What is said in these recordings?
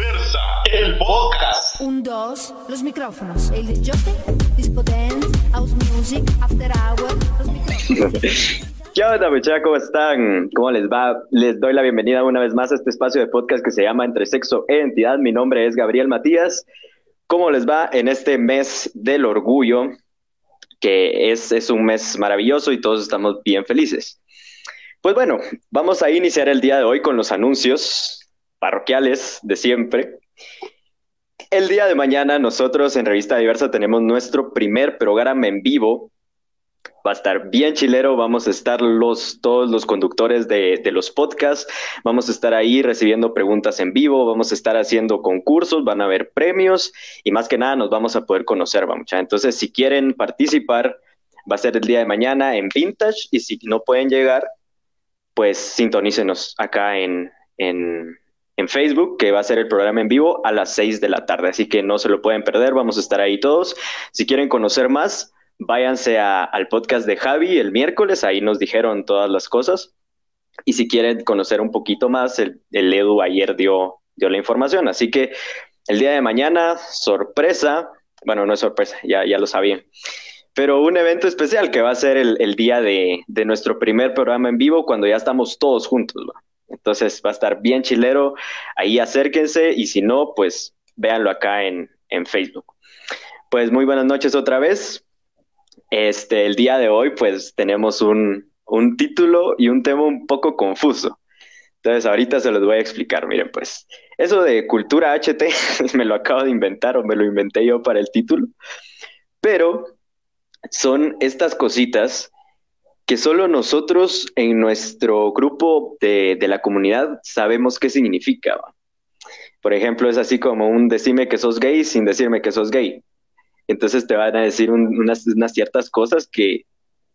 Diversa, el podcast. Un, dos, los micrófonos. El disjockey, disco dance, house music, after hour, los micrófonos. ¿Qué onda, muchachos? ¿Cómo están? ¿Cómo les va? Les doy la bienvenida una vez más a este espacio de podcast que se llama Entre Sexo e Entidad. Mi nombre es Gabriel Matías. ¿Cómo les va en este mes del orgullo? Que es, es un mes maravilloso y todos estamos bien felices. Pues bueno, vamos a iniciar el día de hoy con los anuncios parroquiales de siempre. El día de mañana nosotros en Revista Diversa tenemos nuestro primer programa en vivo. Va a estar bien chilero, vamos a estar los, todos los conductores de, los podcasts, vamos a estar ahí recibiendo preguntas en vivo, vamos a estar haciendo concursos, van a haber premios y más que nada nos vamos a poder conocer, vamos. Entonces, si quieren participar, va a ser el día de mañana en Vintage y si no pueden llegar, pues sintonícenos acá en, en, en, Facebook, que va a ser el programa en vivo a las 6 de la tarde. Así que no se lo pueden perder, vamos a estar ahí todos. Si quieren conocer más, váyanse al podcast de Javi el miércoles, ahí nos dijeron todas las cosas. Y si quieren conocer un poquito más, el, el Edu ayer dio, dio la información. Así que el día de mañana, sorpresa, bueno, no es sorpresa, ya, ya lo sabían pero un evento especial que va a ser el, día de, de, nuestro primer programa en vivo cuando ya estamos todos juntos. Entonces va a estar bien chilero, ahí acérquense y si no, pues véanlo acá en, en Facebook. Pues muy buenas noches otra vez. Este, el día de hoy pues tenemos un, un título y un tema un poco confuso. Entonces ahorita se los voy a explicar. Miren, pues eso de cultura HT me lo acabo de inventar o me lo inventé yo para el título. Pero son estas cositas que solo nosotros en nuestro grupo de, de la comunidad sabemos qué significa. ¿va? Por ejemplo, es así como un decime que sos gay sin decirme que sos gay. Entonces te van a decir un, unas, unas, ciertas cosas que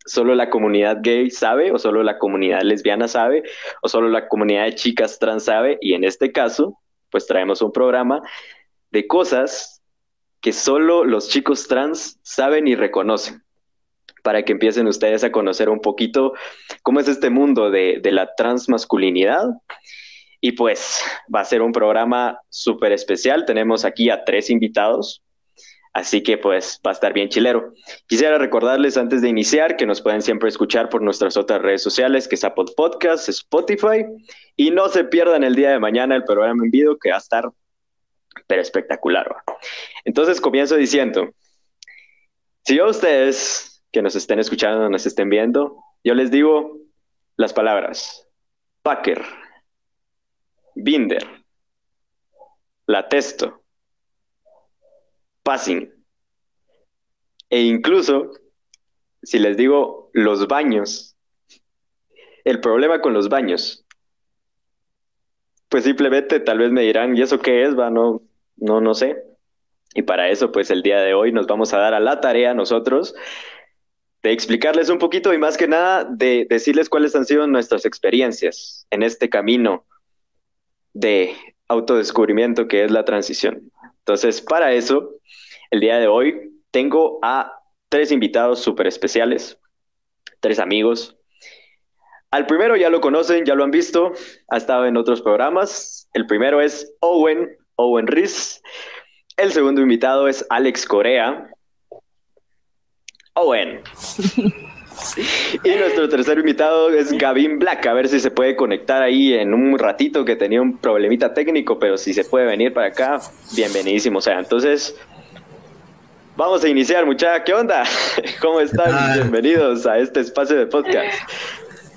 solo la comunidad gay sabe, o solo la comunidad lesbiana sabe, o solo la comunidad de chicas trans sabe. Y en este caso, pues traemos un programa de cosas que solo los chicos trans saben y reconocen, para que empiecen ustedes a conocer un poquito cómo es este mundo de, la transmasculinidad. Y pues va a ser un programa súper especial. Tenemos aquí a tres invitados, así que pues va a estar bien chilero. Quisiera recordarles antes de iniciar que nos pueden siempre escuchar por nuestras otras redes sociales, que es Apple Podcast, Spotify, y no se pierdan el día de mañana el programa en vivo que va a estar pero espectacular. Entonces comienzo diciendo, si yo a ustedes que nos estén escuchando, nos estén viendo, yo les digo las palabras. Packer, Binder, Latesto, Passing, e incluso si les digo los baños, el problema con los baños, pues simplemente tal vez me dirán, ¿y eso qué es? Va, no, no, no sé. Y para eso, pues el día de hoy nos vamos a dar a la tarea nosotros de explicarles un poquito y más que nada de decirles cuáles han sido nuestras experiencias en este camino de autodescubrimiento que es la transición. Entonces, para eso, el día de hoy tengo a tres invitados súper especiales, tres amigos. Al primero ya lo conocen, ya lo han visto, ha estado en otros programas. El primero es Owen, Owen Riz. El segundo invitado es Alex Corea. Owen. Y nuestro tercer invitado es Gavin Black. A ver si se puede conectar ahí en un ratito que tenía un problemita técnico, pero si se puede venir para acá, bienvenidísimo. O sea, entonces, vamos a iniciar, muchacha. ¿Qué onda? ¿Cómo están? Ah. Bienvenidos a este espacio de podcast.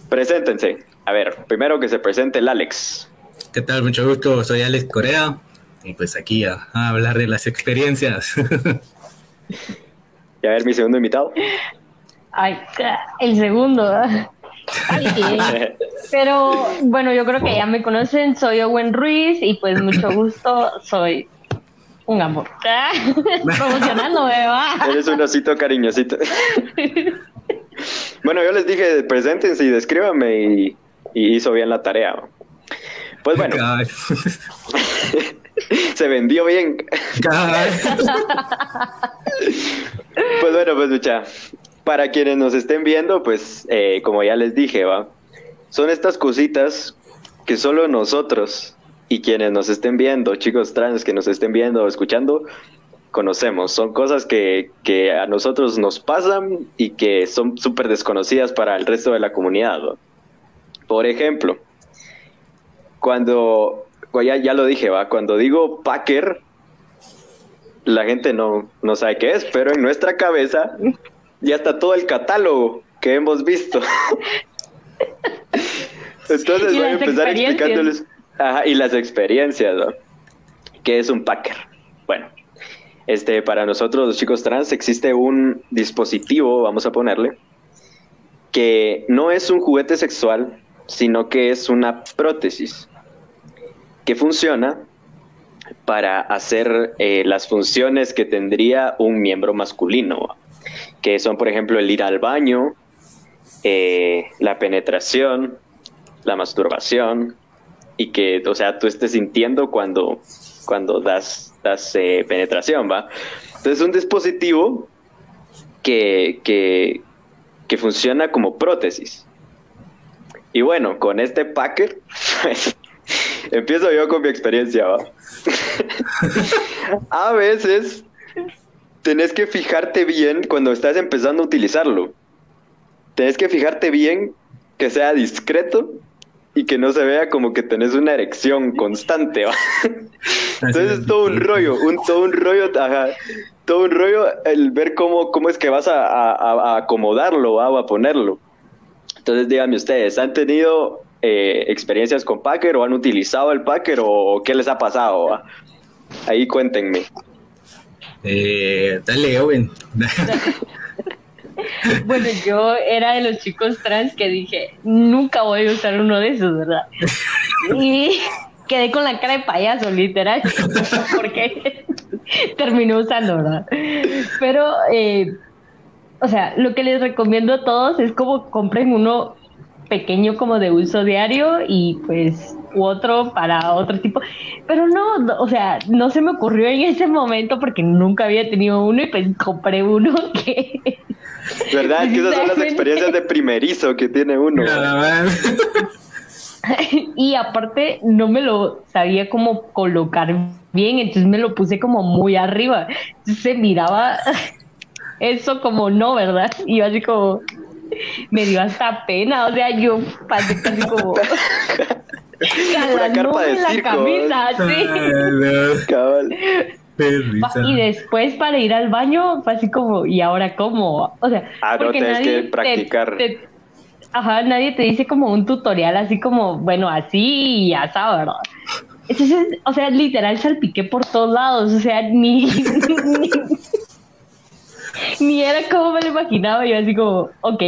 Preséntense. A ver, primero que se presente el Alex. ¿Qué tal? Mucho gusto. Soy Alex Corea. Y pues aquí a, a hablar de las experiencias. y a ver, mi segundo invitado. Ay, el segundo. Ay, Pero bueno, yo creo que ya me conocen, soy Owen Ruiz y pues mucho gusto, soy un amor. Promocionando, ¿verdad? Eres un osito cariñosito. bueno, yo les dije, preséntense y descríbanme y, y hizo bien la tarea. Pues bueno. Se vendió bien. pues bueno, pues mucha para quienes nos estén viendo, pues eh, como ya les dije, va, son estas cositas que solo nosotros y quienes nos estén viendo, chicos trans que nos estén viendo o escuchando, conocemos. Son cosas que, que a nosotros nos pasan y que son súper desconocidas para el resto de la comunidad. ¿no? Por ejemplo, cuando, ya, ya lo dije, va, cuando digo Packer, la gente no, no sabe qué es, pero en nuestra cabeza ya está todo el catálogo que hemos visto. Entonces voy a empezar explicándoles. Ajá, y las experiencias, ¿no? ¿Qué es un Packer? Bueno, este, para nosotros los chicos trans existe un dispositivo, vamos a ponerle, que no es un juguete sexual, sino que es una prótesis que funciona para hacer eh, las funciones que tendría un miembro masculino, que son, por ejemplo, el ir al baño, eh, la penetración, la masturbación, y que, o sea, tú estés sintiendo cuando, cuando das, das eh, penetración, ¿va? Entonces, es un dispositivo que, que, que funciona como prótesis. Y bueno, con este packer, pues, empiezo yo con mi experiencia, ¿va? a veces tenés que fijarte bien cuando estás empezando a utilizarlo. Tenés que fijarte bien que sea discreto y que no se vea como que tenés una erección constante, ¿va? Entonces es todo un rollo, un, todo un rollo, ajá, todo un rollo el ver cómo, cómo es que vas a, a- a acomodarlo ¿va? o a ponerlo. Entonces díganme ustedes, ¿han tenido eh, experiencias con Packer o han utilizado el Packer o, qué les ha pasado? va? Ahí cuéntenme. Eh, dale, Owen. Bueno, yo era de los chicos trans que dije, nunca voy a usar uno de esos, ¿verdad? Y quedé con la cara de payaso, literal, porque terminé usando, ¿verdad? Pero, eh, o sea, lo que les recomiendo a todos es como compren uno pequeño como de uso diario y pues otro para otro tipo. Pero no, no, o sea, no se me ocurrió en ese momento porque nunca había tenido uno y pues compré uno que... ¿Verdad? Es que esas son las experiencias de primerizo que tiene uno. Nada más. y aparte no me lo sabía cómo colocar bien, entonces me lo puse como muy arriba. Entonces se miraba eso como no, ¿verdad? Y yo así como me dio hasta pena, o sea, yo pasé casi como de la circo, camisa, sí. Ay, Cabal. Y después para ir al baño fue así como, ¿y ahora cómo? O sea, Ah, no, porque tenés nadie que practicar. te- ajá, nadie te dice como un tutorial así como, bueno, así y así, ¿verdad? Entonces, o sea, literal salpiqué por todos lados, o sea, ni, ni, ni era como me lo imaginaba, yo así como, ok,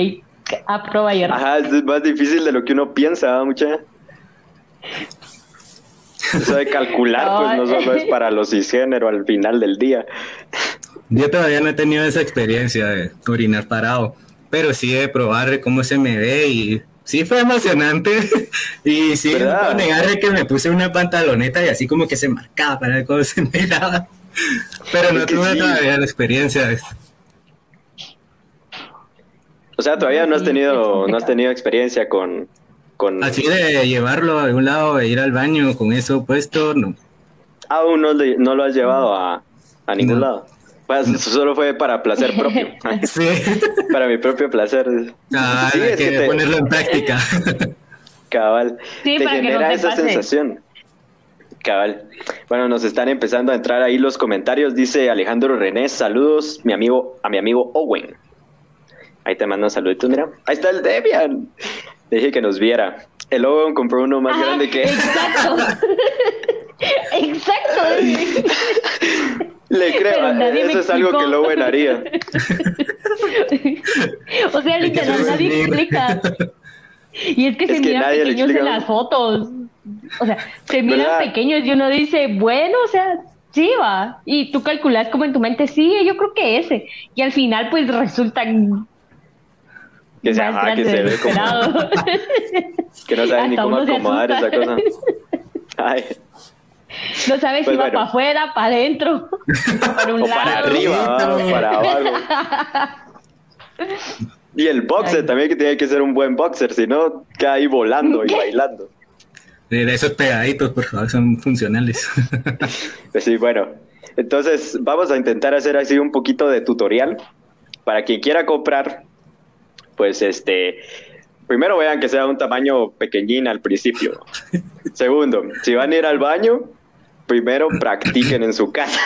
a prueba y error. Ajá, es más difícil de lo que uno piensa, ¿va, mucha? Eso de calcular, pues no solo es para los cisgénero al final del día. Yo todavía no he tenido esa experiencia de orinar parado, pero sí de probar cómo se me ve y sí fue emocionante. y sí, no negar que me puse una pantaloneta y así como que se marcaba para ver cómo se miraba. Pero no Es que tuve sí. todavía la experiencia. De- O sea, todavía no has tenido, no has tenido experiencia con, con Así de llevarlo a algún lado e ir al baño con eso puesto, no. aún no, no lo has llevado a, a ningún No. lado. Pues, eso solo fue para placer propio, Sí. para mi propio placer. Ah, Sí, hay es que que te- ponerlo en práctica. Cabal. Sí, te para que no genera te esa pase. sensación. Cabal. Bueno, nos están empezando a entrar ahí los comentarios. Dice Alejandro René, saludos mi amigo, a mi amigo Owen. Ahí te mandan saluditos, mira. Ahí está el Debian. Le dije que nos viera. El Owen compró uno más Ajá, grande que Exacto. Exacto. Le creo, eso es algo que el explicó. Owen haría. O sea, literal, nadie explica. Y es que Es se que miran pequeños en las fotos. O sea, se miran ¿Verdad? pequeños y uno dice, bueno, o sea, sí va. Y tú calculas como en tu mente, sí, yo creo que ese. Y al final, pues resultan Que se, ajá, que ve como que no sabe ni Hasta cómo uno se acomodar esa cosa. Ay, No sabes Pues si va para afuera, para adentro, para un o lado. para arriba, o para abajo. Y el boxer Ay. también que tiene que ser un buen boxer, si no, queda ahí volando y bailando. De esos pegaditos, por favor, son funcionales. Pues sí, bueno. Entonces, vamos a intentar hacer así un poquito de tutorial para quien quiera comprar. Pues este, primero vean que sea un tamaño pequeñín al principio. Segundo, si van a ir al baño, primero practiquen en su casa.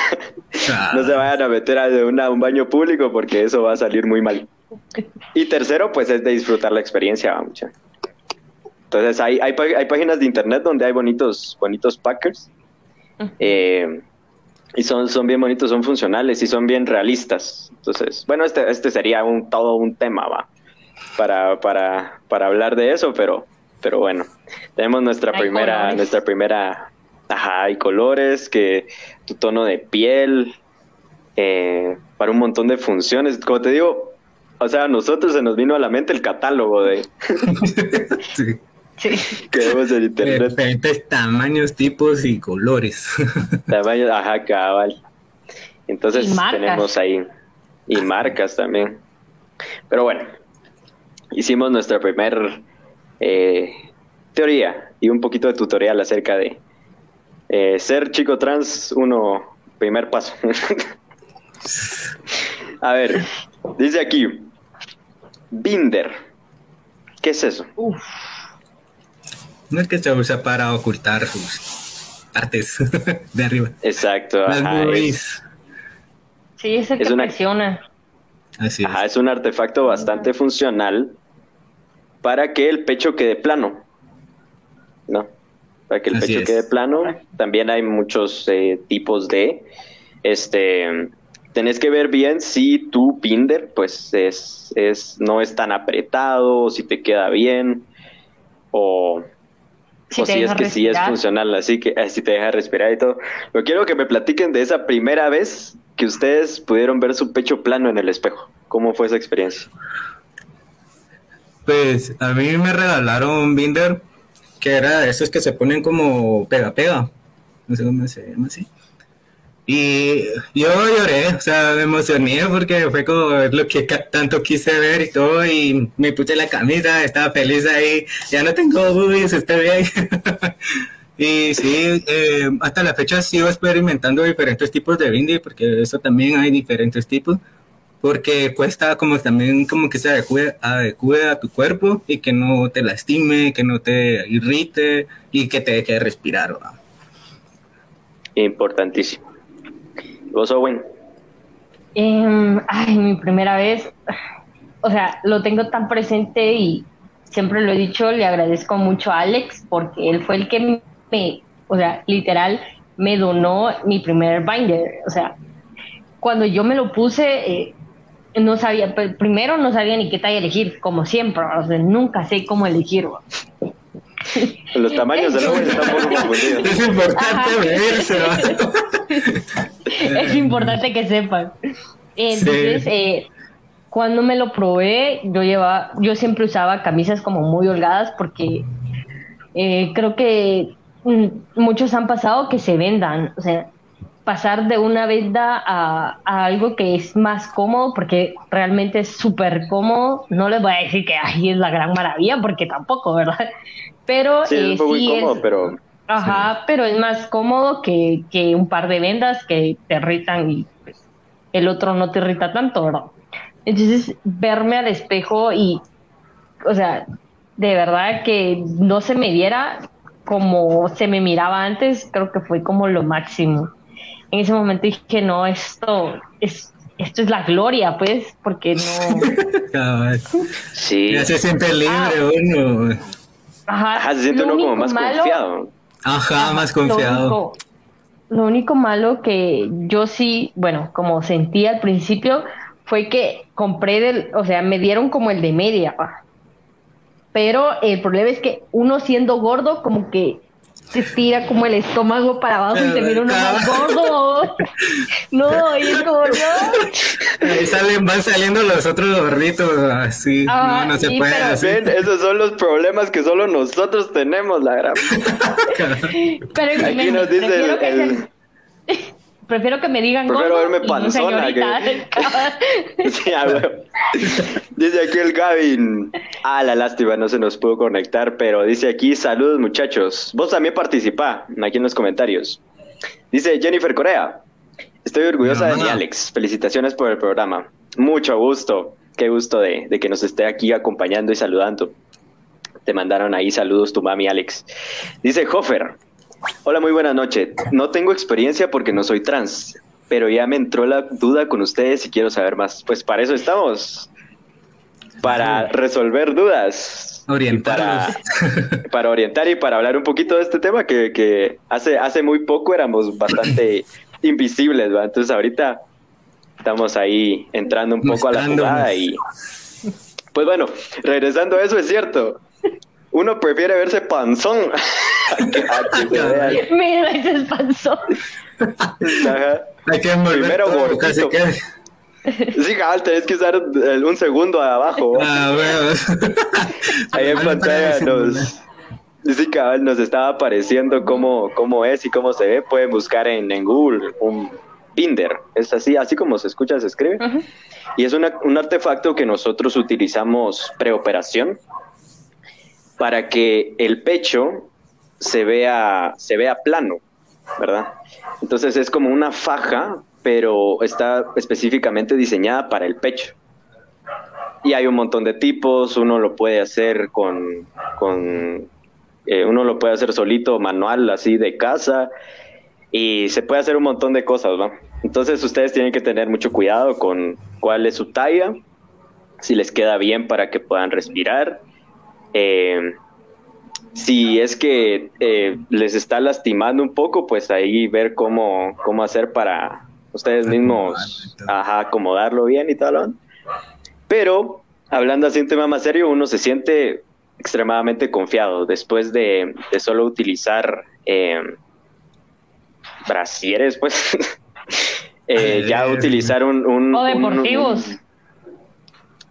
no se vayan a meter a de una- un baño público porque eso va a salir muy mal. Y tercero, pues es de disfrutar la experiencia, mucha. Entonces, hay, hay, hay páginas de internet donde hay bonitos, bonitos packers. Eh, y son, son bien bonitos, son funcionales y son bien realistas. Entonces, bueno, este, este sería un, todo un tema, va, para, para, para hablar de eso, pero, pero bueno, tenemos nuestra Hay primera, colores. nuestra primera, ajá, hay colores, que tu tono de piel, eh, para un montón de funciones. Como te digo, o sea, a nosotros se nos vino a la mente el catálogo de Sí. Sí. que vemos en De internet. diferentes tamaños, tipos y colores. Tamaño, ajá, cabal. Entonces tenemos ahí. Y marcas también. Pero bueno, hicimos nuestra primer eh, teoría y un poquito de tutorial acerca de eh, ser chico trans, uno, primer paso. A ver, dice aquí, Binder. ¿Qué es eso? Uf. No es que se usa para ocultar sus artes de arriba. Exacto. Las ajá, es-. Sí, es el Es que una- presiona. Así es. Ajá, es un artefacto bastante funcional para que el pecho quede plano. ¿No? Para que el Así pecho es. quede plano. También hay muchos eh, tipos de. Este. Tenés que ver bien si tu binder, pues, es, es, no es tan apretado, si te queda bien, o, Si o si es que sí es funcional, así que así te deja respirar y todo. Pero quiero que me platiquen de esa primera vez que ustedes pudieron ver su pecho plano en el espejo. ¿Cómo fue esa experiencia? Pues a mí me regalaron un binder que era de esos que se ponen como pega pega. No sé cómo se llama así. Y yo lloré, o sea, me emocioné porque fue como lo que tanto quise ver y todo. Y me puse la camisa, estaba feliz ahí. Ya no tengo boobies, estoy bien. y sí, eh, hasta la fecha sigo experimentando diferentes tipos de binder porque eso también hay diferentes tipos porque cuesta como también como que se adecue, adecue a tu cuerpo y que no te lastime, que no te irrite y que te deje respirar. Importantísimo. ¿Vos, Owen? Em, ay, mi primera vez, o sea, lo tengo tan presente y siempre lo he dicho, le agradezco mucho a Alex porque él fue el que me, o sea, literal, me donó mi primer binder. O sea, cuando yo me lo puse, eh, no sabía, pr- primero no sabía ni qué talla elegir, como siempre, o sea, nunca sé cómo elegir. Los tamaños del Owen están poco confundidos. Es importante es importante que sepan. Entonces, Sí. eh, cuando me lo probé, yo llevaba, yo siempre usaba camisas como muy holgadas porque eh, creo que mm, muchos han pasado que se vendan, o sea, pasar de una venda a, a algo que es más cómodo, porque realmente es súper cómodo. No les voy a decir que ay, es la gran maravilla, porque tampoco, ¿verdad? Pero Sí, es eh, un poco sí incómodo, es- pero Ajá, pero es más cómodo que, que un par de vendas que te irritan y pues, el otro no te irrita tanto, ¿verdad? Entonces, verme al espejo y, o sea, de verdad que no se me viera como se me miraba antes, creo que fue como lo máximo. En ese momento dije, no, esto es, esto es la gloria, pues, porque no... Sí. Ya se siente libre uno. Ajá, Ajá, se siente uno como más malo- confiado. Ajá, más Lo confiado. único, lo único malo que yo sí, bueno, como sentí al principio, fue que compré del, o sea, me dieron como el de media, pa. pero el problema es que uno siendo gordo, como que se tira como el estómago para abajo y se mira uno más gordo. No, y es como, no. Ahí salen, van saliendo los otros gorditos así. Ah, no, no se puede pero- así. Ven, esos son los problemas que solo nosotros tenemos, la gran. Pero Aquí me- nos dice el, el- Prefiero que me digan Prefiero verme panzona. Sí. Dice aquí el Gavin. Ah, la lástima, no se nos pudo conectar, pero dice aquí, saludos muchachos. Vos también participá aquí en los comentarios. Dice Jennifer Corea. Estoy orgullosa de ti, Alex. Felicitaciones por el programa. Mucho gusto. Qué gusto de, de que nos esté aquí acompañando y saludando. Te mandaron ahí saludos tu mami, Alex. Dice Hofer. Hola, muy buenas noches. No tengo experiencia porque no soy trans, pero ya me entró la duda con ustedes y quiero saber más. Pues para eso estamos. Para resolver dudas. Para, Orientarlos. para orientar y para hablar un poquito de este tema que, que hace, hace muy poco éramos bastante invisibles, ¿va? Entonces ahorita estamos ahí entrando un poco a la jugada y... Pues bueno, regresando a eso es cierto. Uno prefiere verse panzón se Mira, ese es panzón. Ajá. Hay que Primero todo, casi que. Sí, cabal, tenés que usar el- un segundo abajo. Ah, bueno. Ahí en pantalla nos, sí, cabal, nos estaba apareciendo cómo, cómo es y cómo se ve. Pueden buscar en, en Google un Binder. Es así, así como se escucha, se escribe. Y es una- un artefacto que nosotros utilizamos preoperación para que el pecho se vea, se vea plano, ¿verdad? Entonces es como una faja, pero está específicamente diseñada para el pecho. Y hay un montón de tipos, uno lo puede hacer con, con eh, uno lo puede hacer solito, manual, así de casa, y se puede hacer un montón de cosas. Entonces ustedes tienen que tener mucho cuidado con cuál es su talla, si les queda bien para que puedan respirar. Eh, si es que eh, les está lastimando un poco, pues ahí ver cómo, cómo hacer para ustedes mismos Acomodarlo ajá, bien y tal. Pero hablando así un tema más serio, uno se siente extremadamente confiado después de, de solo utilizar eh, brasieres, pues. eh, ya utilizar un, un- O deportivos. un-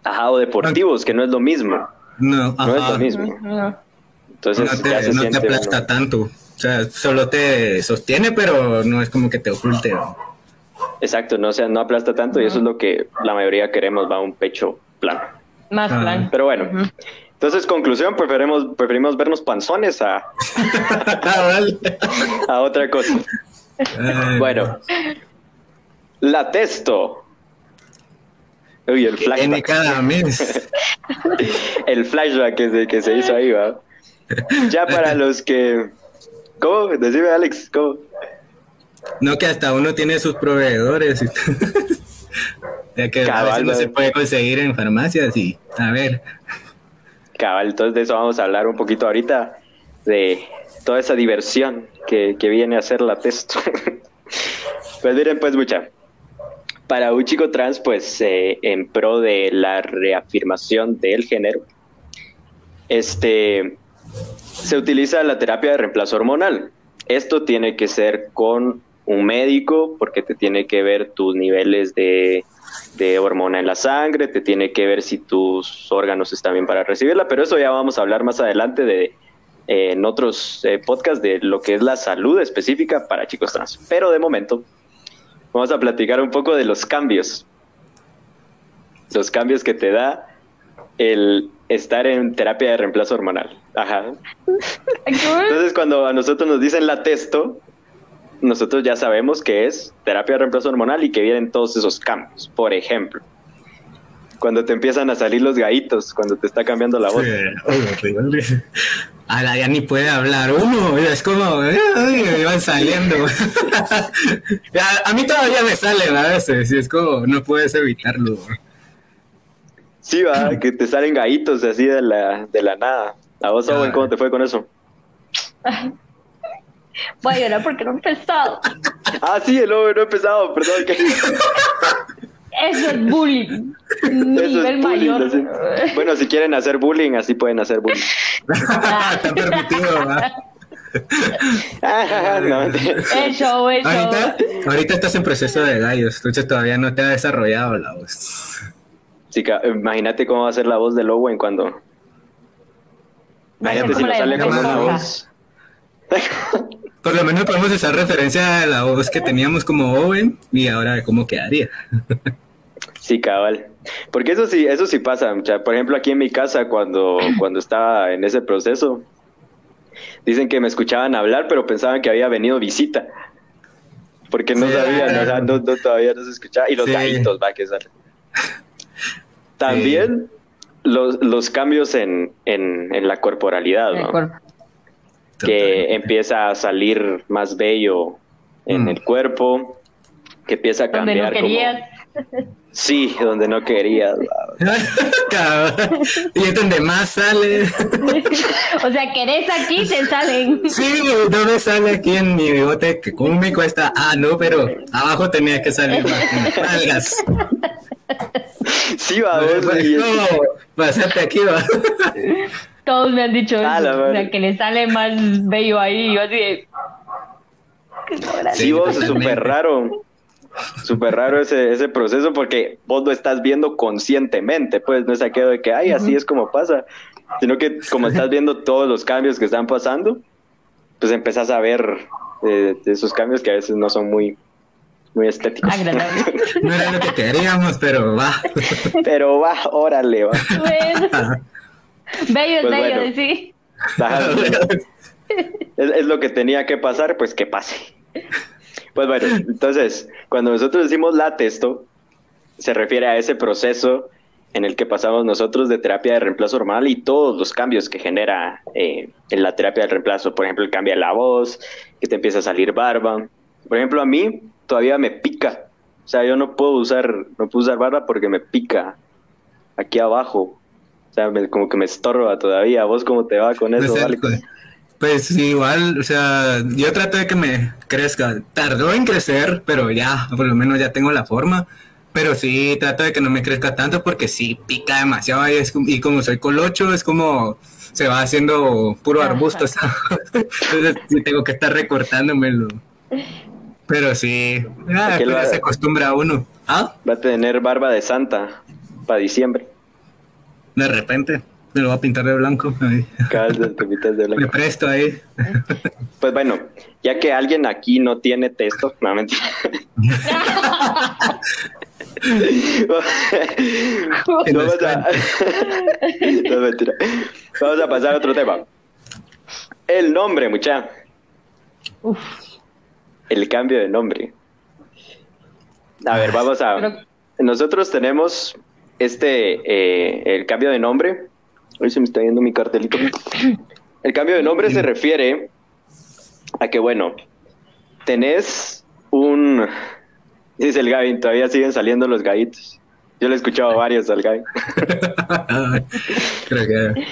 ajá, o deportivos, que no es lo mismo. No, No es lo mismo. No. Entonces no ya te, se no te siente aplasta uno- tanto. O sea, solo te sostiene, pero no es como que te oculte. ¿no? Exacto, no, o sea, no aplasta tanto y eso es lo que la mayoría queremos, va un pecho plano. Más Ah. plan. Pero bueno, entonces conclusión, preferimos, preferimos vernos panzones a, Ah, a otra cosa. Ay, Bueno, la testo. Uy, el Tiene flashback. cada mes. El flashback que se, que se hizo ahí, va. Ya para los que... ¿Cómo? Decime, Alex, ¿cómo? No, que hasta uno tiene sus proveedores. y ya que a Cabal, veces no se puede conseguir en farmacias y a ver. Cabal, entonces de eso vamos a hablar un poquito ahorita, de toda esa diversión que, que viene a ser la testo. pues miren, pues mucha, para un chico trans, pues eh, en pro de la reafirmación del género, este, se utiliza la terapia de reemplazo hormonal. Esto tiene que ser con un médico porque te tiene que ver tus niveles de, de hormona en la sangre, te tiene que ver si tus órganos están bien para recibirla, pero eso ya vamos a hablar más adelante de eh, en otros eh, podcasts de lo que es la salud específica para chicos trans. Pero de momento vamos a platicar un poco de los cambios. Los cambios que te da el estar en terapia de reemplazo hormonal. Ajá. Entonces, cuando a nosotros nos dicen la testo, nosotros ya sabemos que es terapia de reemplazo hormonal y que vienen todos esos cambios. Por ejemplo, cuando te empiezan a salir los gaitos, cuando te está cambiando la voz. A la ya ni puede hablar uno, es como, ay, me van saliendo. a, a mí todavía me salen a veces, y es como, no puedes evitarlo. Sí, va, que te salen gaitos así de la, de la nada. A vos, Owen, ¿cómo te fue con eso? Voy a llorar porque no he empezado. Ah, sí, el Owen no he empezado, perdón. que- Eso es bullying. Nivel es bullying, mayor. así. Bueno, si quieren hacer bullying, así pueden hacer bullying. Está permitido, ¿va? Ah, no, Eso, eso. Ahorita, ahorita estás en proceso de gallos, entonces todavía no te ha desarrollado la voz. Imagínate cómo va a ser la voz de Owen cuando. Imagínate si no sale como una voz. Por lo menos podemos hacer referencia a la voz que teníamos como Owen y ahora cómo quedaría. Sí, cabal. Porque eso sí, eso sí pasa. mucha- Por ejemplo, aquí en mi casa, cuando, cuando estaba en ese proceso, dicen que me escuchaban hablar, pero pensaban que había venido visita. Porque no Sí. sabían, o sea, no, no, todavía no se escuchaba. Y los Sí. gallitos, va, que salen. También los, los cambios en, en, en la corporalidad, ¿no? que empieza a salir más bello en Mm. el cuerpo, que empieza a Donde no cambiar como... querías. Sí, donde no querías. y es donde más sale. o sea, querés aquí, te salen. Sí, no me sale aquí en mi bigote que cómo me cuesta. Ah, no, pero abajo tenía que salir más. Sí, va, vos, Pues, pasate aquí, va. Todos me han dicho eso. O sea, que le sale más bello ahí. Y yo así de. Sí, vos, súper raro. Súper raro ese, ese proceso porque vos lo estás viendo conscientemente, pues no es aquello de que, ay, así es como pasa, sino que como estás viendo todos los cambios que están pasando, pues empezás a ver eh, esos cambios que a veces no son muy, muy estéticos. Agradable. No era lo que queríamos, pero va. Pero va, órale, va. Bueno. Bello es Pues bello, bueno. sí. Es, es lo que tenía que pasar, pues que pase. Pues bueno, entonces, cuando nosotros decimos latesto, se refiere a ese proceso en el que pasamos nosotros de terapia de reemplazo hormonal y todos los cambios que genera eh, en la terapia del reemplazo. Por ejemplo, el cambio de la voz, que te empieza a salir barba. Por ejemplo, a mí todavía me pica. O sea, yo no puedo usar, no puedo usar barba porque me pica aquí abajo. O sea, me- como que me estorba todavía. ¿Vos cómo te va con eso, Pues, Alex? pues, pues igual, o sea, yo trato de que me crezca. Tardó en crecer, pero ya, por lo menos ya tengo la forma. Pero sí, trato de que no me crezca tanto porque sí pica demasiado y, es, y como soy colocho, es como se va haciendo puro arbusto, ¿sabes? Entonces sí tengo que estar recortándomelo. Pero sí, ah, pero va- se acostumbra uno. Ah, Va a tener barba de santa para diciembre. de repente me lo voy a pintar de blanco. de Me presto ahí. Pues bueno, ya que alguien aquí no tiene texto, no mentira. Vamos a... no mentira. Vamos a pasar a otro tema. El nombre, mucha. Uf. El cambio de nombre. A ver, vamos a. Pero- Nosotros tenemos este, eh, el cambio de nombre. Hoy se me está yendo mi cartelito. El cambio de nombre se refiere a que, bueno, tenés un. Dice el Gavin, todavía siguen saliendo los gallitos. Yo le he escuchado a varios al Gavin. Creo que.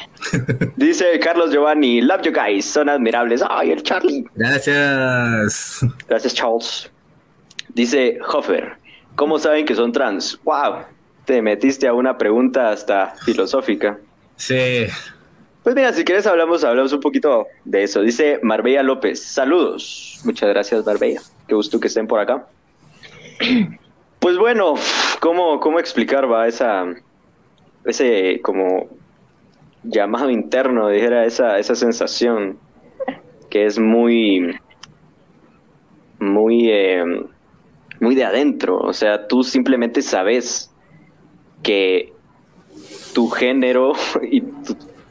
Dice Carlos Giovanni, love you guys, son admirables. Ay, el Charlie. Gracias. Gracias, Charles. Dice Hoffer, ¿cómo saben que son trans? ¡Wow! Te metiste a una pregunta hasta filosófica. Sí. Pues mira, si quieres hablamos, hablamos un poquito de eso. Dice Marbella López, saludos. Muchas gracias, Marbella. Qué gusto que estén por acá. Pues bueno, ¿cómo, cómo explicar va esa, ese como llamado interno, dijera, esa, esa sensación que es muy, muy, eh, muy de adentro. O sea, tú simplemente sabes que tu género y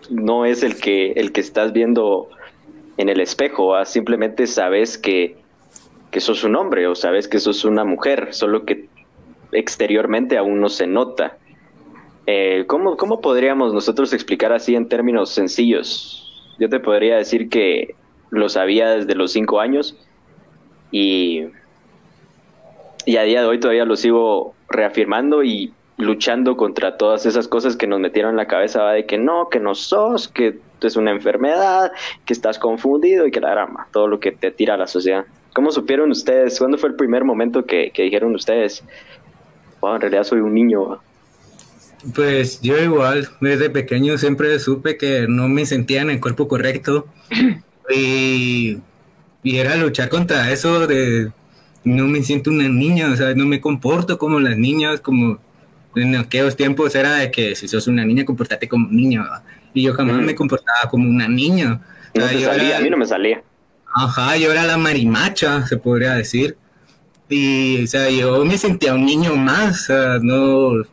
no es el que, el que estás viendo en el espejo, simplemente sabes que, que sos un hombre o sabes que sos una mujer, solo que exteriormente aún no se nota. Eh, ¿cómo, ¿Cómo podríamos nosotros explicar así en términos sencillos? Yo te podría decir que lo sabía desde los cinco años y, y a día de hoy todavía lo sigo reafirmando y luchando contra todas esas cosas que nos metieron en la cabeza de que no, que no sos, que es una enfermedad, que estás confundido y que la rama, todo lo que te tira a la sociedad. ¿Cómo supieron ustedes? ¿Cuándo fue el primer momento que, que dijeron ustedes, wow, en realidad soy un niño? Pues yo igual, desde pequeño siempre supe que no me sentía en el cuerpo correcto y, y era luchar contra eso de no me siento una niña, o sea, no me comporto como las niñas, como en aquellos tiempos era de que si sos una niña, comportate como niña, y yo jamás Mm. me comportaba como una niña. O No sea, te yo salía, era- a mí no me salía. Ajá, yo era la marimacha, se podría decir. Y, o sea, yo me sentía un niño más, no,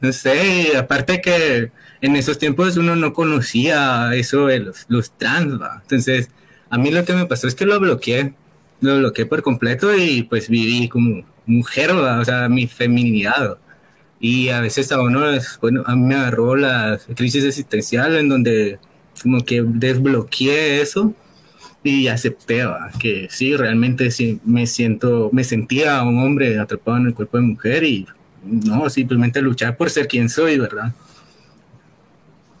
no sé, aparte que en esos tiempos uno no conocía eso de los, los trans. Entonces, a mí lo que me pasó es que lo bloqueé, lo bloqueé por completo y pues viví como mujer, o sea, mi feminidad. Y a veces a uno, bueno, a mí me agarró la crisis existencial en donde como que desbloqueé eso y acepté ¿va? que sí, realmente sí me siento, me sentía un hombre atrapado en el cuerpo de mujer y no, simplemente luchar por ser quien soy, ¿verdad?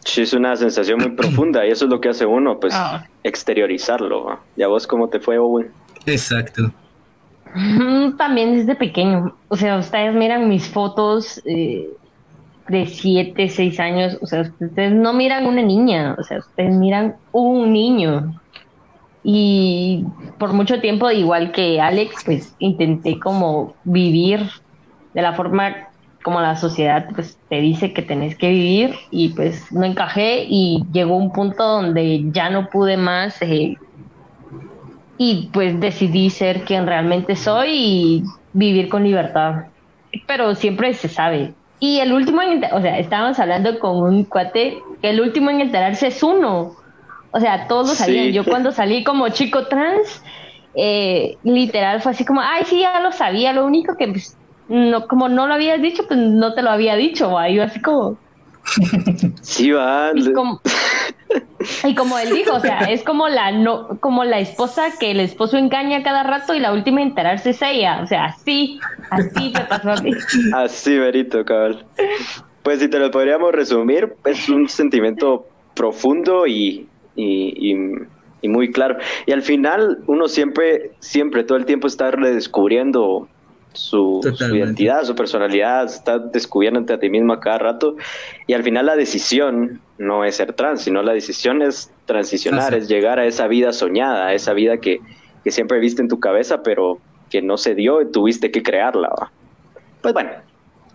Sí, es una sensación muy profunda y eso es lo que hace uno, pues Ah. exteriorizarlo. ¿va? ¿Y a vos cómo te fue, Owen? Exacto. Mm, También desde pequeño. O sea, ustedes miran mis fotos eh, de 7, 6 años. O sea, ustedes no miran una niña. O sea, ustedes miran un niño. Y por mucho tiempo, igual que Alex, pues intenté como vivir de la forma como la sociedad pues te dice que tenés que vivir y pues no encajé y llegó un punto donde ya no pude más eh, y pues decidí ser quien realmente soy y vivir con libertad. Pero siempre se sabe. Y el último en, o sea, estábamos hablando con un cuate, el último en enterarse es uno. O sea, todos lo sabían. Sí. Yo cuando salí como chico trans, eh, literal fue así como, ay, sí, ya lo sabía, lo único que pues, no, como no lo habías dicho, pues no te lo había dicho, va. Y yo así como, Sí, va. y como, y como él dijo, o sea, es como la no, como la esposa que el esposo engaña cada rato y la última en enterarse es ella. O sea, así, así me pasó a mí. Así, verito, cabal. Pues si te lo podríamos resumir, es un sentimiento profundo y, y, y- y muy claro. Y al final uno siempre, siempre, todo el tiempo está redescubriendo su, su identidad, su personalidad, está descubriéndote a ti mismo a cada rato. Y al final la decisión no es ser trans, sino la decisión es transicionar, es llegar a esa vida soñada, a esa vida que, que siempre viste en tu cabeza, pero que no se dio y tuviste que crearla. ¿va? Pues bueno,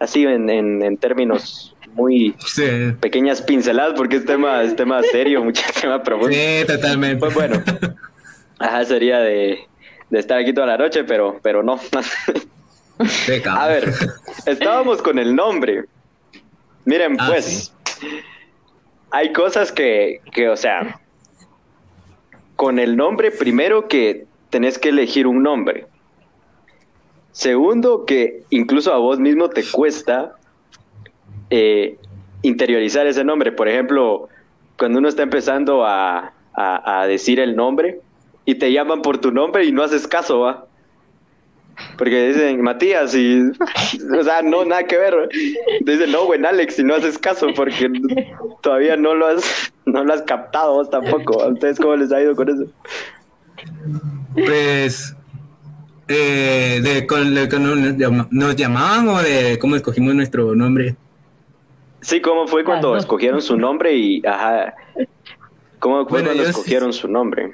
así en, en, en términos muy Sí, pequeñas pinceladas, porque es tema, es tema serio, mucho tema profundo. sí totalmente. Pues bueno, ajá, sería de, de estar aquí toda la noche, pero, pero no. A ver, estábamos con el nombre. Miren, Ah, pues, hay cosas que, que, o sea, con el nombre, primero que tenés que elegir un nombre. Segundo, que incluso a vos mismo te cuesta eh, interiorizar ese nombre. Por ejemplo, cuando uno está empezando a, a- decir el nombre y te llaman por tu nombre y no haces caso, ¿va? Porque dicen Matías y, o sea, no, nada que ver. Dicen, no, buen Alex, y no haces caso porque todavía no lo has, no lo has captado vos tampoco. ¿A ustedes cómo les ha ido con eso? Pues, eh, de, con, de- con- nos, llama- nos llamaban o de cómo escogimos nuestro nombre. Sí, ¿cómo fue cuando Las dos. escogieron su nombre y, ajá, cómo fue Bueno, cuando sí- escogieron su nombre?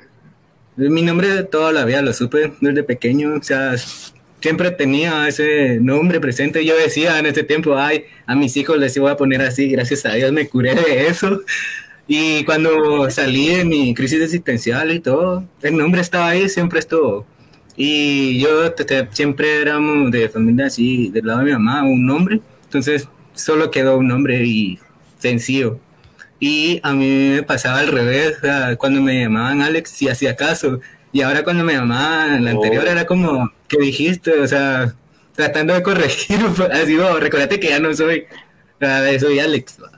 Mi nombre toda la vida lo supe desde pequeño, o sea, siempre tenía ese nombre presente. Yo decía en ese tiempo, ay, a mis hijos les iba a poner así, gracias a Dios me curé de eso. Y cuando salí de mi crisis existencial y todo, el nombre estaba ahí, siempre estuvo. Y yo te- te- siempre éramos de familia así, del lado de mi mamá, un nombre. Entonces solo quedó un nombre y sencillo. Y a mí me pasaba al revés, o sea, cuando me llamaban Alex, sí hacía caso. Y ahora cuando me llamaban la Oh. anterior era como, ¿qué dijiste? O sea, tratando de corregir, así, oh, recordate que ya no soy, soy Alex. ¿va?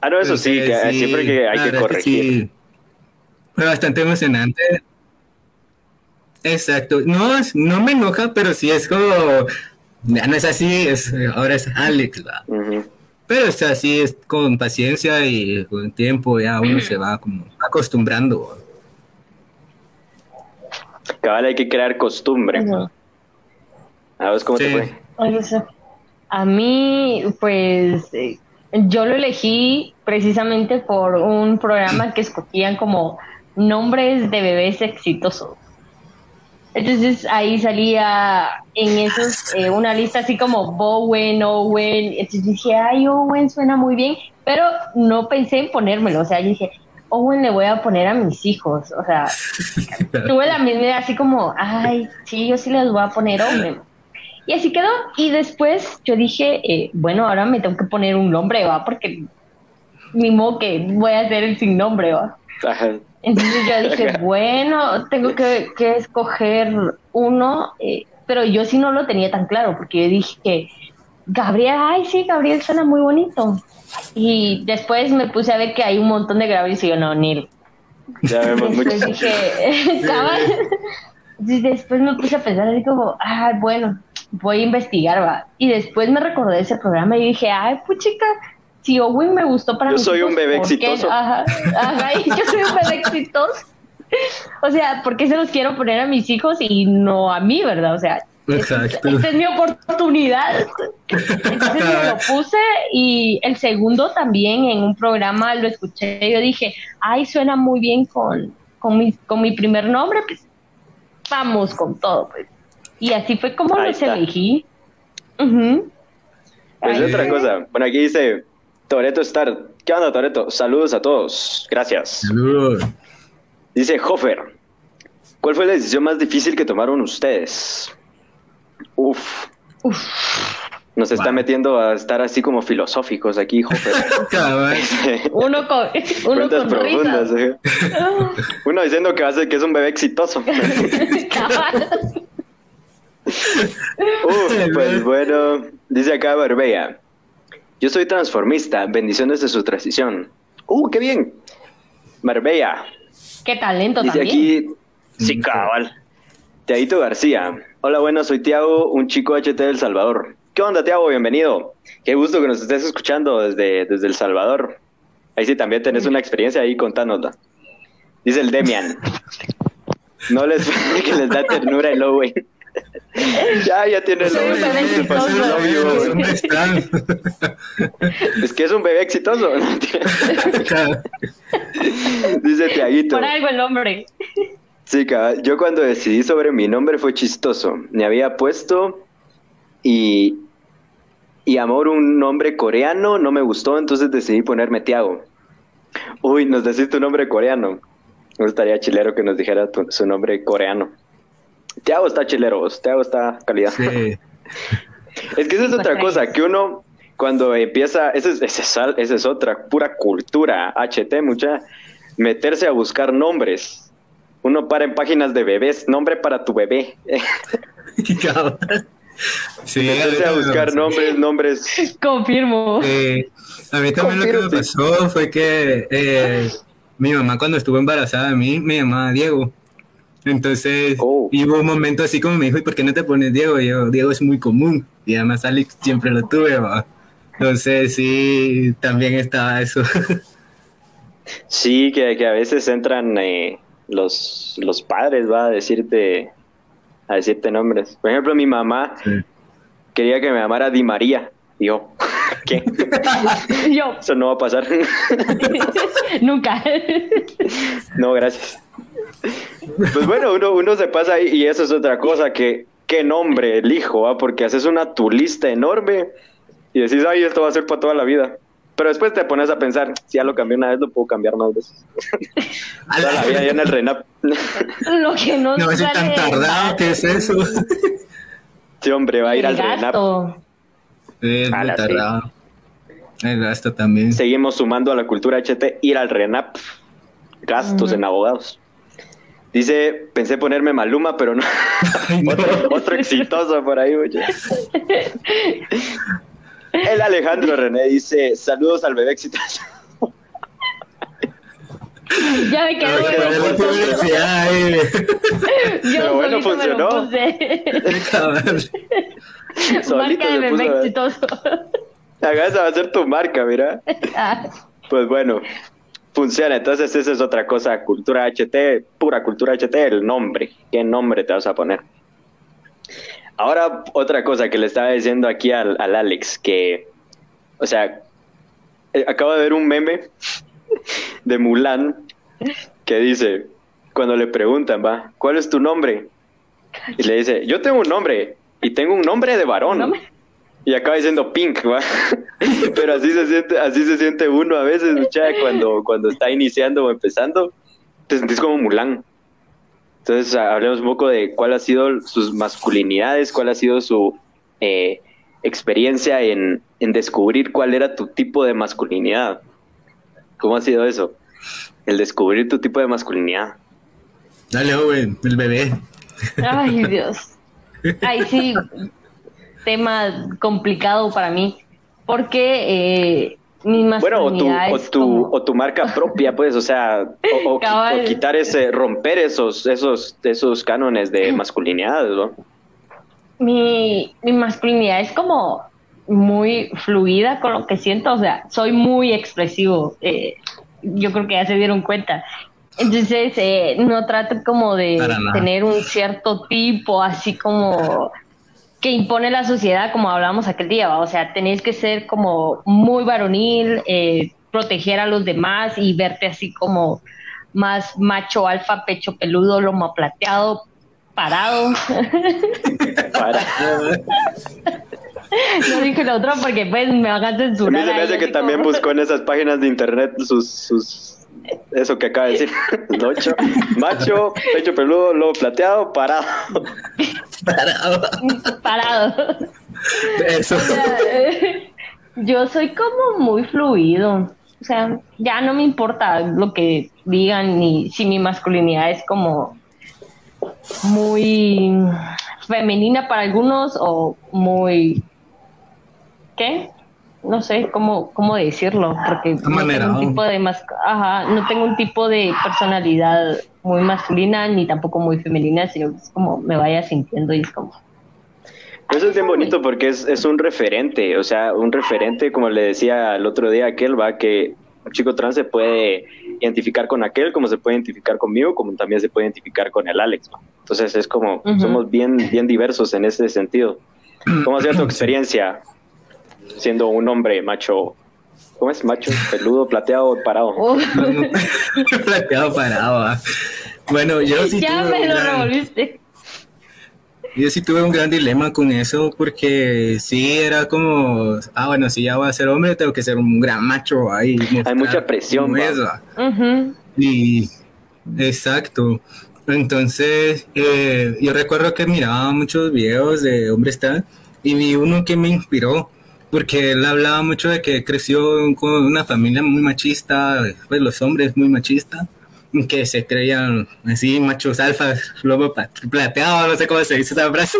Ah, no, eso sí, Entonces, que sí, siempre que hay que corregir. sí, fue bastante emocionante. Exacto. No, no me enoja, pero sí es como, ya no es así, es, ahora es Alex. ¿va? Pero es así, es con paciencia y con tiempo ya uno se va como acostumbrando. Cabal, hay que crear costumbre. ¿A vos cómo te Sí. fue? Oye, sí. A mí, pues, eh, yo lo elegí precisamente por un programa que escogían como nombres de bebés exitosos. Entonces ahí salía en esos eh, una lista así como Bowen, Owen. Entonces dije, ay, Owen suena muy bien, pero no pensé en ponérmelo. O sea, yo dije, Owen le voy a poner a mis hijos. O sea, tuve la misma idea, así como, ay, sí, yo sí les voy a poner Owen. Y así quedó. Y después yo dije, eh, bueno, ahora me tengo que poner un nombre, ¿va? Porque ni modo que voy a hacer el sin nombre, ¿va? Ajá. Entonces yo dije, bueno, tengo que, que escoger uno, eh, pero yo sí no lo tenía tan claro, porque yo dije que Gabriel, ay, sí, Gabriel suena muy bonito. Y después me puse a ver que hay un montón de Gabriel y yo, no, Neil. Ya vemos mucho. Después dije, cabal. Y después me puse a pensar así como, ay, bueno, voy a investigar, va. Y después me recordé ese programa y dije, ay, pues chica, si Owen me gustó para Yo mis soy un bebé exitoso. Ajá, ajá, y yo soy un bebé exitoso. O sea, ¿por qué se los quiero poner a mis hijos y no a mí, verdad? O sea, Exacto. esta es mi oportunidad. Entonces me lo puse y el segundo también en un programa lo escuché y yo dije, ay, suena muy bien con, con, mi, con mi primer nombre, pues vamos con todo. Pues. Y así fue como Ahí los está. elegí. Pues Ay, otra cosa. Bueno, aquí dice Toreto Star. ¿Qué onda, Toreto? Saludos a todos. Gracias. Saludos. Dice Hofer. ¿Cuál fue la decisión más difícil que tomaron ustedes? Uf. Nos está metiendo a estar así como filosóficos aquí, Hofer. Uno con, uno Cuentas con profundas. eh. Uno diciendo que va a ser que es un bebé exitoso. Uf, pues bueno, dice acá Barbella. Yo soy transformista, bendiciones de su transición. Uh, qué bien. Marbella, Qué talento dice también. aquí, sí, cabal. Teadito García. Hola, bueno, soy Tiago, un chico HT del Salvador. ¿Qué onda, Tiago? Bienvenido. Qué gusto que nos estés escuchando desde, desde El Salvador. Ahí sí también tenés una experiencia ahí, contánosla. Dice el Demian. No les que les da ternura el Owen. Ya, ya tiene el novio. ¿Dónde están? Es que es un bebé exitoso. Dice Tiaguito. Por algo el nombre. Sí, cabal. yo cuando decidí sobre mi nombre fue chistoso. Me había puesto y, y amor un nombre coreano, no me gustó, entonces decidí ponerme Tiago. Uy, nos decís tu nombre coreano. Me gustaría chilero que nos dijera tu- su nombre coreano. Tiago está chilero, vos. Tiago está calidad. Sí. Es que esa es otra cosa, que uno cuando empieza, esa es, esa es al- esa es otra pura cultura HT, mucha, meterse a buscar nombres. Uno para en páginas de bebés, nombre para tu bebé. Cabal. Sí, meterse a buscar nombres, nombres. Confirmo. Eh, a mí también lo que me pasó fue que eh, mi mamá cuando estuvo embarazada de mí me llamaba Diego. Entonces, Oh. y hubo un momento así como me dijo, ¿y por qué no te pones Diego? Y yo, Diego es muy común. Y además Alex siempre lo tuve, ¿va? Entonces, sí, también estaba eso. Sí, que, que a veces entran eh, los, los padres, va a decirte, a decirte nombres. Por ejemplo, mi mamá Sí. quería que me llamara Di María. Y yo, ¿qué? Yo, Eso no va a pasar. nunca. No, gracias. Pues bueno, uno, uno se pasa ahí y eso es otra cosa, que qué nombre elijo, ¿va? porque haces una tu lista enorme y decís, ay, esto va a ser para toda la vida. Pero después te pones a pensar, si ya lo cambié una vez, lo puedo cambiar más veces. Toda la vida ya en el Renap. Lo que no, No, es tan tardado. ¿qué es eso? Sí, hombre, va a ir al El Renap. es muy tardado. El gasto también. Seguimos sumando a la cultura HT, ir al RENAP. Gastos en abogados. Dice, pensé ponerme Maluma, pero no. Ay, no. otro, otro exitoso por ahí, oye. El Alejandro René dice, saludos al bebé exitoso. Ya me quedé Pero eh. Yo pero bueno, solito me lo funcionó. Solito Marca de bebé puso, exitoso. Haga, esa va a ser tu marca, mira. Ah, Pues bueno, funciona. Entonces esa es otra cosa, cultura HT, pura cultura HT, el nombre. ¿Qué nombre te vas a poner? Ahora otra cosa que le estaba diciendo aquí al, al Alex, que, o sea, eh, acabo de ver un meme de Mulan que dice, cuando le preguntan, va, ¿cuál es tu nombre? Y le dice, yo tengo un nombre y tengo un nombre de varón. Y acaba diciendo Pink, va. Pero así se siente, así se siente uno a veces, mucha, cuando, cuando está iniciando o empezando, te sentís como Mulan. Entonces, hablemos un poco de cuál ha sido sus masculinidades, cuál ha sido su eh, experiencia en, en descubrir cuál era tu tipo de masculinidad. ¿Cómo ha sido eso? El descubrir tu tipo de masculinidad. Dale, Owen, el bebé. Ay, Dios. Ay, sí, tema complicado para mí, porque eh, mi Bueno, o tu, masculinidad o, tu, como- o tu marca propia, pues, o sea, o, quitar ese, romper esos, esos, esos cánones de masculinidad, ¿no? mi, mi masculinidad es como muy fluida con lo que siento, o sea, soy muy expresivo, eh, yo creo que ya se dieron cuenta. Entonces, eh, no trato como de tener un cierto tipo, así como que impone la sociedad, como hablábamos aquel día, ¿va? o sea, tenés que ser como muy varonil, eh, proteger a los demás y verte así como más macho alfa, pecho peludo, lomo plateado, parado. Para. No dije lo otro porque pues me van a A mí censurar. se me hace que también buscó en esas páginas de internet sus, sus eso que acaba de decir, macho, pecho peludo, lobo plateado, parado. Parado. Parado. Eso. O sea, eh, yo soy como muy fluido. O sea, ya no me importa lo que digan ni si mi masculinidad es como muy femenina para algunos o muy ¿qué? No sé cómo cómo decirlo, porque no tengo un tipo de mas- ajá, no tengo un tipo de personalidad muy masculina ni tampoco muy femenina, sino que es como me vaya sintiendo y es como Eso es bien bonito porque es, es un referente, o sea, un referente, como le decía el otro día aquel, va, que un chico trans se puede identificar con aquel, como se puede identificar conmigo, como también se puede identificar con el Alex. ¿va? Entonces es como, somos bien, bien diversos en ese sentido. ¿Cómo ha sido tu experiencia siendo un hombre macho? ¿Cómo es? Macho, peludo, plateado, parado. Oh, Plateado parado. ah. Bueno, yo sí ya tuve me un lo gran- revolviste. Yo sí tuve un gran dilema con eso porque sí era como, ah, bueno, si ya voy a ser hombre, tengo que ser un gran macho ahí. mostrar mucha presión. Ujú. Y exacto. Entonces, eh, yo recuerdo que miraba muchos videos de hombres trans y vi uno que me inspiró porque él hablaba mucho de que creció con una familia muy machista, pues los hombres muy machistas, que se creían así machos alfas, lobo plateado, no sé cómo se dice esa frase.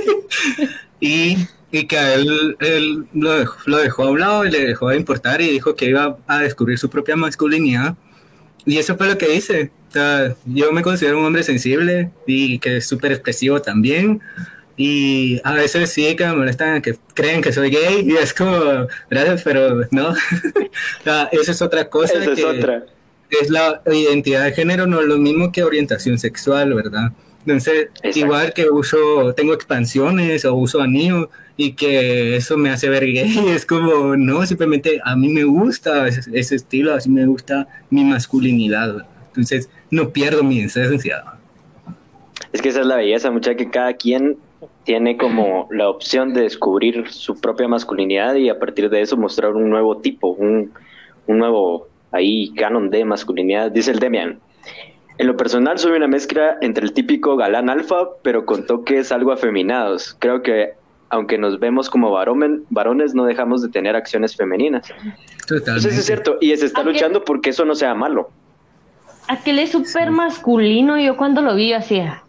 y, y que a él, él lo, dejó, lo dejó a un lado y le dejó de importar y dijo que iba a descubrir su propia masculinidad. Y eso fue lo que hice. O sea, yo me considero un hombre sensible y que es súper expresivo también. Y a veces sí que me molestan que creen que soy gay y es como, gracias, pero no. Esa es otra cosa. Esa es que otra. Es la identidad de género, no es lo mismo que orientación sexual, ¿verdad? Entonces, Exacto. igual que uso, tengo expansiones o uso anillos y que eso me hace ver gay, es como, no, simplemente a mí me gusta ese, ese estilo, así me gusta mi masculinidad, ¿verdad? Entonces, no pierdo mi esencia. Es que esa es la belleza, mucha que cada quien tiene como la opción de descubrir su propia masculinidad y a partir de eso mostrar un nuevo tipo, un, un nuevo ahí canon de masculinidad, dice el Demian. En lo personal soy una mezcla entre el típico galán alfa, pero con toques algo afeminados. Creo que aunque nos vemos como varomen- varones, no dejamos de tener acciones femeninas. Totalmente. Entonces es cierto, y se está luchando porque eso no sea malo. Aquel es súper masculino. y Yo cuando lo vi hacía.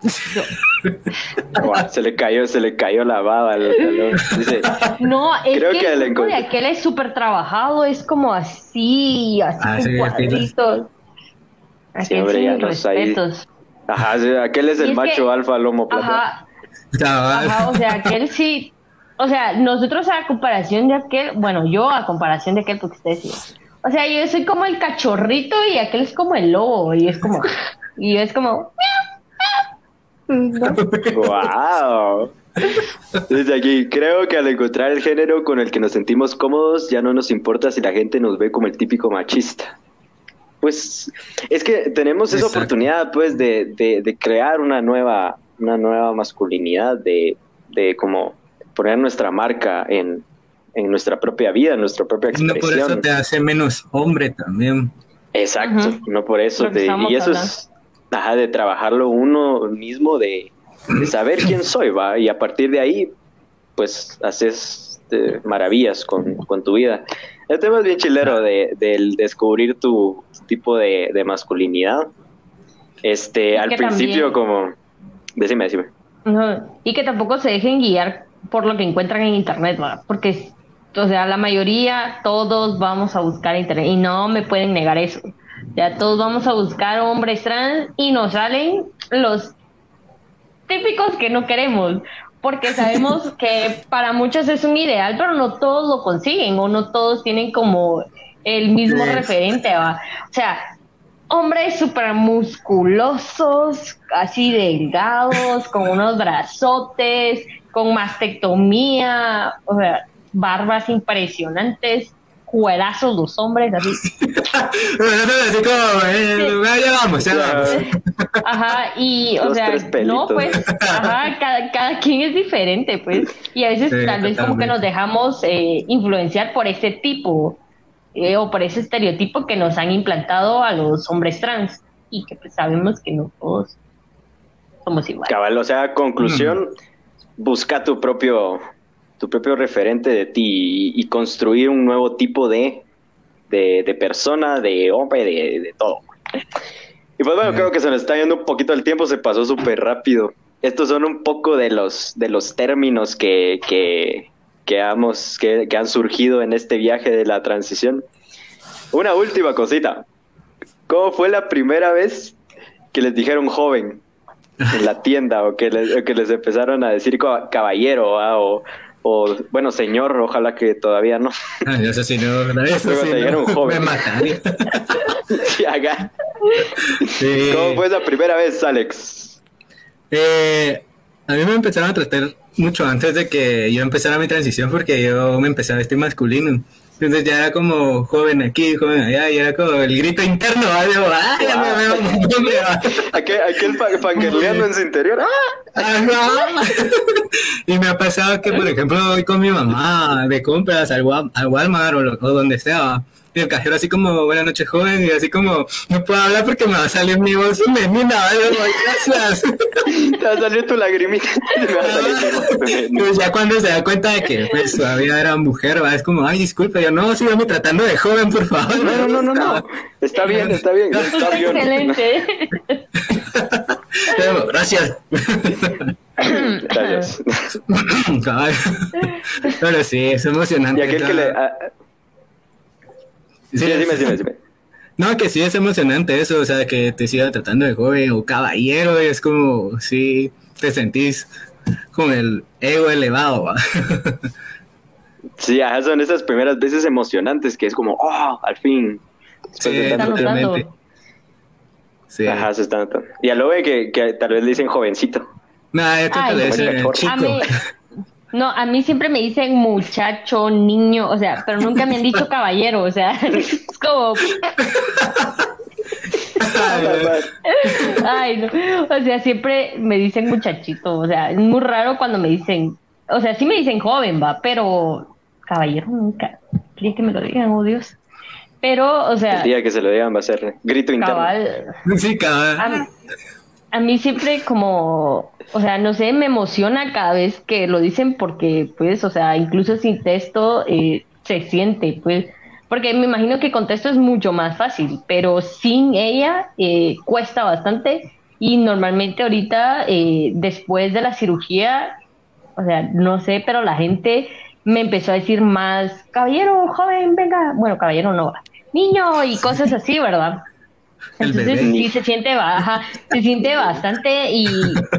Se le cayó, se le cayó la baba. dice, No, es Creo que, que el de encontré. aquel es súper trabajado. Es como así, así Ah, con sí, cuadritos. Sí, Aquel hombre, ya sin no está ahí. Ajá, sí, aquel es Y el es macho que- alfa lomo. Ajá, Cabal. Ajá, o sea, aquel sí. O sea, nosotros a comparación de aquel, bueno, yo a comparación de aquel, porque ustedes sí. O sea, yo soy como el cachorrito y aquel es como el lobo, y es como. Y es como. ¡Wow! Desde aquí, creo que al encontrar el género con el que nos sentimos cómodos, ya no nos importa si la gente nos ve como el típico machista. Pues es que tenemos esa oportunidad, pues, de, de- de crear una nueva, una nueva masculinidad, de, de como poner nuestra marca en, en nuestra propia vida, en nuestra propia No por eso expresión. te hace menos hombre también. Exacto, no por eso. Estábamos y eso hablando. es ajá, de trabajarlo uno mismo, de, de saber quién soy, va. Y a partir de ahí, pues haces este, maravillas con, con tu vida. El tema es bien chilero de, del descubrir tu tipo de, de masculinidad. Este, Y al principio, también- como. Decime, decime. No, y que tampoco se dejen guiar por lo que encuentran en internet, ¿verdad? Porque, o sea, la mayoría, todos vamos a buscar internet y no me pueden negar eso. Ya todos vamos a buscar hombres trans y nos salen los típicos que no queremos, porque sabemos que para muchos es un ideal, pero no todos lo consiguen o no todos tienen como el mismo referente, ¿va? O sea, hombres súper musculosos, así delgados, con unos brazotes, con mastectomía, o sea, barbas impresionantes, cuerazos los hombres, así. Nosotros así como, eh, ya vamos, ya vamos. Ajá, y o Los sea, no, pues, ajá, cada, cada quien es diferente, pues, y a veces Sí, tal vez como que nos dejamos eh, influenciar por ese tipo eh, o por ese estereotipo que nos han implantado a los hombres trans y que pues sabemos que no todos somos iguales. Cabal, o sea, conclusión, busca tu propio, tu propio referente de ti y, y construir un nuevo tipo de, de, de persona, de hombre, de, de todo. Y pues bueno, creo que se nos está yendo un poquito el tiempo, se pasó súper rápido. Estos son un poco de los, de los términos que, que, que, hemos- que, que han surgido en este viaje de la transición. Una última cosita. ¿Cómo fue la primera vez que les dijeron joven en la tienda o que les, o que les empezaron a decir caballero ah, o, o, bueno, señor, ojalá que todavía no. Ay, eso sí, no, eso sí, no, joven. me mataría. Sí, acá. Sí. ¿Cómo fue esa primera vez, Alex? Eh, a mí me empezaron a tratar mucho antes de que yo empezara mi transición porque yo me empecé a vestir masculino. Entonces ya era como joven aquí, joven allá, y era como el grito interno, ¿va? Digo, ¡ay, ya me veo un hombre, va". Aquel, aquel fangirleando en su interior. ¡Ah! Ajá. Y me ha pasado que, por ejemplo, voy con mi mamá de compras al, al Walmart o, lo- o donde sea. Y el cajero así como, buenas noches, joven, y así como, no puedo hablar porque me va a salir mi voz femenina. ¿va? Y yo, "Ay, gracias. Te va a salir tu lagrimita. Me va a salir mi voz femenina. Pues ya cuando se da cuenta de que pues, todavía era mujer, ¿va? es como, ay, disculpe, yo no, sígame tratando de joven, por favor. No, no, no, no, no. Está bien, está bien. Está bien. Excelente. Pero, Gracias. Gracias. Pero sí, es emocionante. Y aquel que le. Sí, Sí, dime, es- dime, dime. No, que sí es emocionante eso, o sea, que te siga tratando de joven o caballero, es como, sí, te sentís con el ego elevado, ¿va? Sí, ajá, son esas primeras veces emocionantes que es como, oh, al fin. Después Sí, de tanto tiempo. Sí. Ajá, se está notando. Y a lo ve que, que tal vez le dicen jovencito. Nah, yo creo que le dicen cachorro. A chico. mí, no, a mí siempre me dicen muchacho, niño, o sea, pero nunca me han dicho caballero, o sea, es como, ay, no, o sea, siempre me dicen muchachito, o sea, es muy raro cuando me dicen, o sea, sí me dicen joven, va, pero caballero nunca, quería que me lo digan, oh Dios, pero, o sea, El día que se lo digan va a ser grito interno. cabal, Sí, cabal. a, a mí siempre como, o sea, no sé, me emociona cada vez que lo dicen porque, pues, o sea, incluso sin texto eh, se siente, pues, porque me imagino que con texto es mucho más fácil, pero sin ella eh, cuesta bastante y normalmente ahorita, eh, después de la cirugía, o sea, no sé, pero la gente me empezó a decir más, caballero, joven, venga, bueno, caballero no, niño y cosas así, ¿verdad? El Entonces bebé. sí se siente baja, se siente bastante y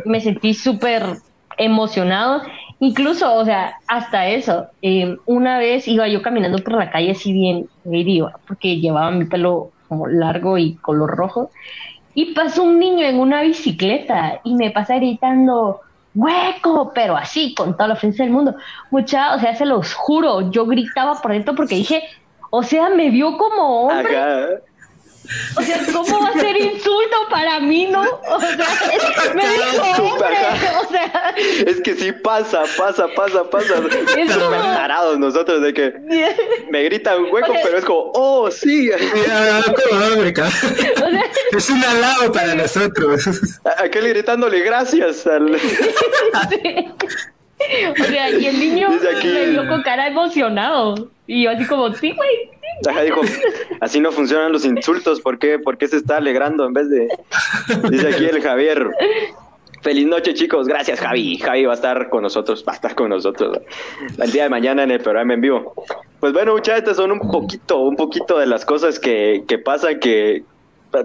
me sentí súper emocionado. Incluso, o sea, hasta eso, eh, una vez iba yo caminando por la calle así bien serio, porque llevaba mi pelo como largo y color rojo, y pasó un niño en una bicicleta y me pasa gritando, hueco, pero así, con toda la ofensa del mundo. Mucha, o sea, se los juro, yo gritaba por dentro porque dije, o sea, me vio como hombre. Ajá. O sea, ¿cómo va a ser insulto para mí, no? O sea, me dijo hombre, o sea, Es que sí pasa, pasa, pasa, pasa. Es Súper como- tarados nosotros de que me grita un hueco, pero es como, oh, sí. Ya, como África. O sea, Es un halago para nosotros. Aquel gritándole gracias al... sí. O sea, y el niño me vio con cara emocionado. Y yo así como, sí, güey. sí". Ajá, dijo, así no funcionan los insultos, ¿por qué, ¿por qué se está alegrando en vez de...? Dice aquí el Javier. Feliz noche, chicos. Gracias, Javi. Javi va a estar con nosotros, va a estar con nosotros el día de mañana en el programa en vivo. Pues bueno, muchachos, estas son un poquito, un poquito de las cosas que, que pasan que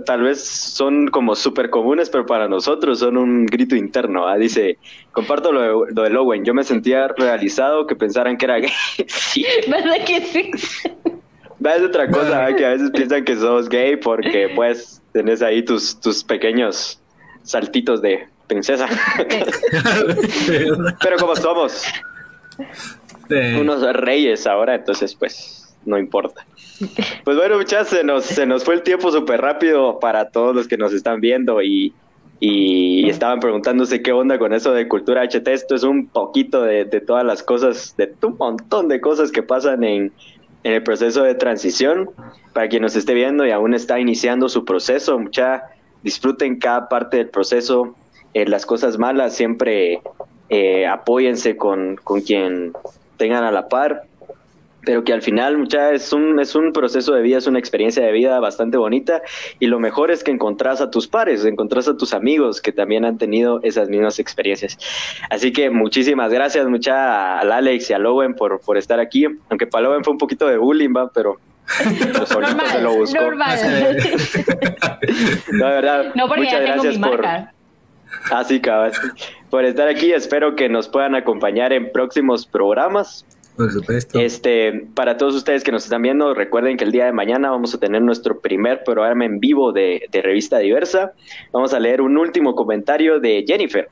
tal vez son como súper comunes, pero para nosotros son un grito interno. ¿ah? Dice, comparto lo de, lo de Owen. Yo me sentía realizado que pensaran que era gay. sí. ¿Verdad que sí? Va, Es otra cosa, ¿eh? que a veces piensan que sos gay porque pues tenés ahí tus, tus pequeños saltitos de princesa. Pero como somos Sí. unos reyes ahora, entonces pues no importa. Pues bueno, muchachos, se nos, se nos fue el tiempo súper rápido para todos los que nos están viendo y, y estaban preguntándose qué onda con eso de cultura HT. Esto es un poquito de, de todas las cosas, de un montón de cosas que pasan en, en el proceso de transición. Para quien nos esté viendo y aún está iniciando su proceso, mucha disfruten cada parte del proceso. Eh, las cosas malas siempre eh, apóyense con, con quien tengan a la par pero que al final mucha es un es un proceso de vida, es una experiencia de vida bastante bonita y lo mejor es que encontrás a tus pares, encontrás a tus amigos que también han tenido esas mismas experiencias. Así que muchísimas gracias mucha al Alex y al Owen por, por estar aquí, aunque para Owen fue un poquito de bullying, va, pero pues, solito se lo Normal, buscó. normal. No, de verdad, No, porque muchas ya tengo mi gracias por marca. así cabal, por estar aquí. Espero que nos puedan acompañar en próximos programas. Por supuesto. Este, para todos ustedes que nos están viendo, recuerden que el día de mañana vamos a tener nuestro primer programa en vivo de, de Revista Diversa. Vamos a leer un último comentario de Jennifer.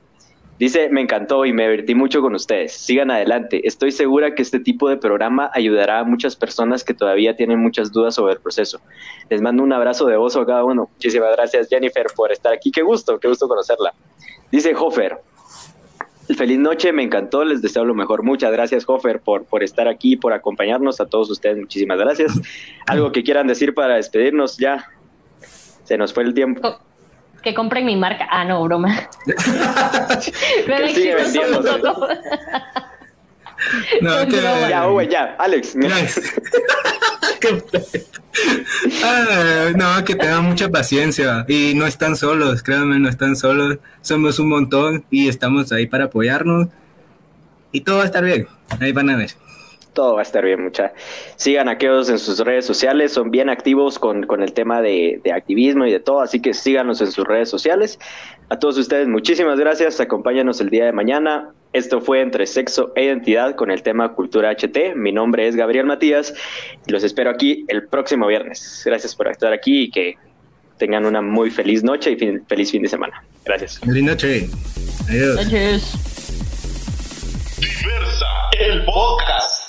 Dice, me encantó y me divertí mucho con ustedes. Sigan adelante. Estoy segura que este tipo de programa ayudará a muchas personas que todavía tienen muchas dudas sobre el proceso. Les mando un abrazo de oso a cada uno. Muchísimas gracias Jennifer por estar aquí. Qué gusto, qué gusto conocerla. Dice Hofer, Feliz noche, me encantó, les deseo lo mejor. Muchas gracias, Hofer, por, por estar aquí, por acompañarnos. A todos ustedes, muchísimas gracias. ¿Algo que quieran decir para despedirnos ya? Se nos fue el tiempo. Co- Que compren mi marca. Ah, no, broma. Que sigue todo. No, que, Ya, Owen, ya. Alex, mira. Ah, no, que tengan mucha paciencia y no están solos, créanme, no están solos. Somos un montón y estamos ahí para apoyarnos y todo va a estar bien. Ahí van a ver. Todo va a estar bien, mucha. Sigan a aquellos en sus redes sociales, son bien activos con, con el tema de, de activismo y de todo, así que síganos en sus redes sociales. A todos ustedes, muchísimas gracias. Acompáñanos el día de mañana. Esto fue Entre Sexo e Identidad con el tema Cultura HT. Mi nombre es Gabriel Matías y los espero aquí el próximo viernes. Gracias por estar aquí y que tengan una muy feliz noche y fin- feliz fin de semana. Gracias. Feliz noche. Adiós. Noches. Diversa, el podcast.